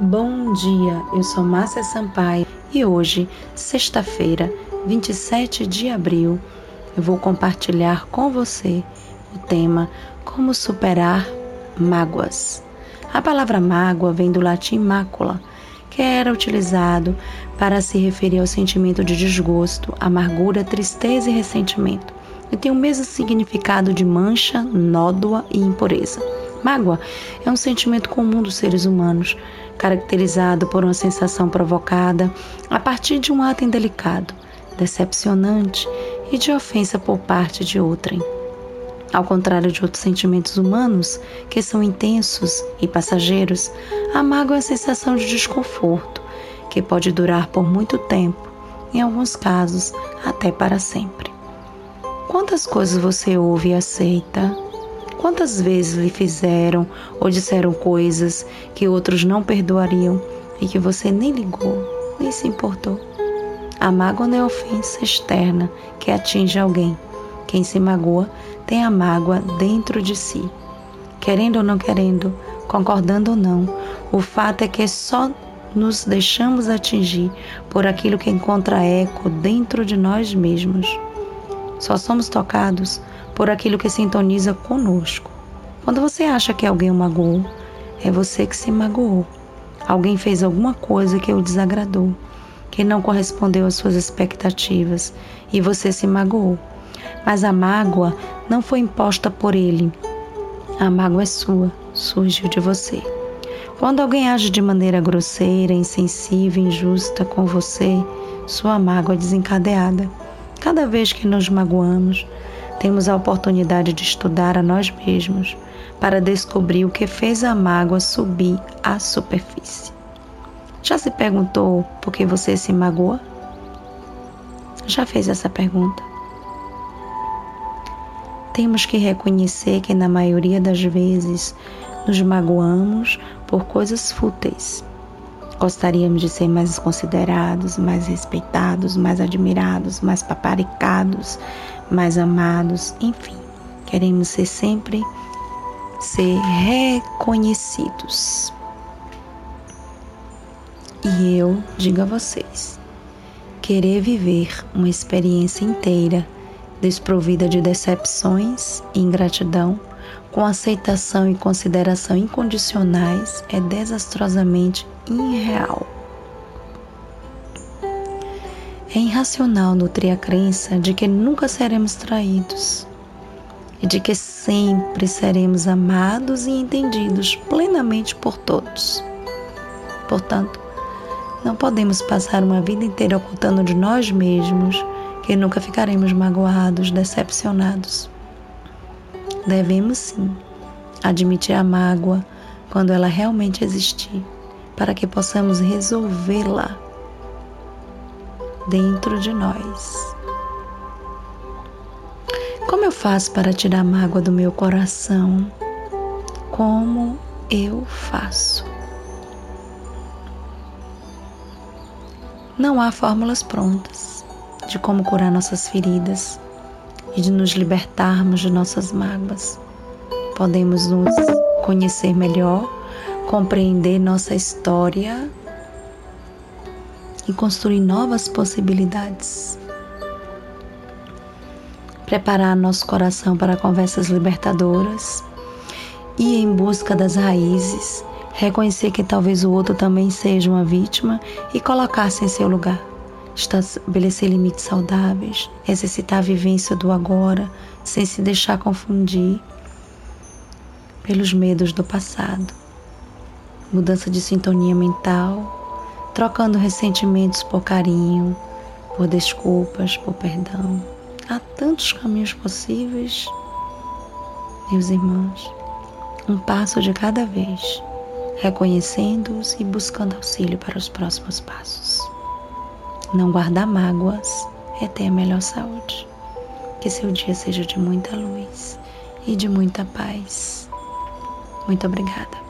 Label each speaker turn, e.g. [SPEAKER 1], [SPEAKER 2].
[SPEAKER 1] Bom dia, eu sou Márcia Sampaio e hoje, sexta-feira, 27 de abril, eu vou compartilhar com você o tema Como superar mágoas. A palavra mágoa vem do latim mácula, que era utilizado para se referir ao sentimento de desgosto, amargura, tristeza e ressentimento, e tem o mesmo significado de mancha, nódoa e impureza. Mágoa é um sentimento comum dos seres humanos, caracterizado por uma sensação provocada a partir de um ato indelicado, decepcionante e de ofensa por parte de outrem. Ao contrário de outros sentimentos humanos, que são intensos e passageiros, a mágoa é a sensação de desconforto, que pode durar por muito tempo, em alguns casos até para sempre. Quantas coisas você ouve e aceita, Quantas vezes lhe fizeram ou disseram coisas que outros não perdoariam e que você nem ligou, nem se importou? A mágoa não é ofensa externa que atinge alguém. Quem se magoa tem a mágoa dentro de si. Querendo ou não querendo, concordando ou não, o fato é que só nos deixamos atingir por aquilo que encontra eco dentro de nós mesmos. Só somos tocados por aquilo que sintoniza conosco. Quando você acha que alguém o magoou, é você que se magoou. Alguém fez alguma coisa que o desagradou, que não correspondeu às suas expectativas e você se magoou. Mas a mágoa não foi imposta por ele. A mágoa é sua, surgiu de você. Quando alguém age de maneira grosseira, insensível, injusta com você, sua mágoa é desencadeada. Cada vez que nos magoamos, temos a oportunidade de estudar a nós mesmos para descobrir o que fez a mágoa subir à superfície. Já se perguntou por que você se magoa? Já fez essa pergunta? Temos que reconhecer que, na maioria das vezes, nos magoamos por coisas fúteis. Gostaríamos de ser mais considerados, mais respeitados, mais admirados, mais paparicados, mais amados, enfim, queremos ser sempre ser reconhecidos. E eu digo a vocês, querer viver uma experiência inteira desprovida de decepções e ingratidão, com aceitação e consideração incondicionais, é desastrosamente irreal. É irracional nutrir a crença de que nunca seremos traídos e de que sempre seremos amados e entendidos plenamente por todos. Portanto, não podemos passar uma vida inteira ocultando de nós mesmos que nunca ficaremos magoados, decepcionados. Devemos sim admitir a mágoa quando ela realmente existir, para que possamos resolvê-la dentro de nós. Como eu faço para tirar a mágoa do meu coração? Como eu faço? Não há fórmulas prontas de como curar nossas feridas e de nos libertarmos de nossas mágoas. Podemos nos conhecer melhor, compreender nossa história e construir novas possibilidades. Preparar nosso coração para conversas libertadoras e em busca das raízes, reconhecer que talvez o outro também seja uma vítima e colocar-se em seu lugar. Estabelecer limites saudáveis, exercitar a vivência do agora, sem se deixar confundir pelos medos do passado. Mudança de sintonia mental, trocando ressentimentos por carinho, por desculpas, por perdão. Há tantos caminhos possíveis, meus irmãos, um passo de cada vez, reconhecendo-os e buscando auxílio para os próximos passos. Não guardar mágoas é ter a melhor saúde. Que seu dia seja de muita luz e de muita paz. Muito obrigada.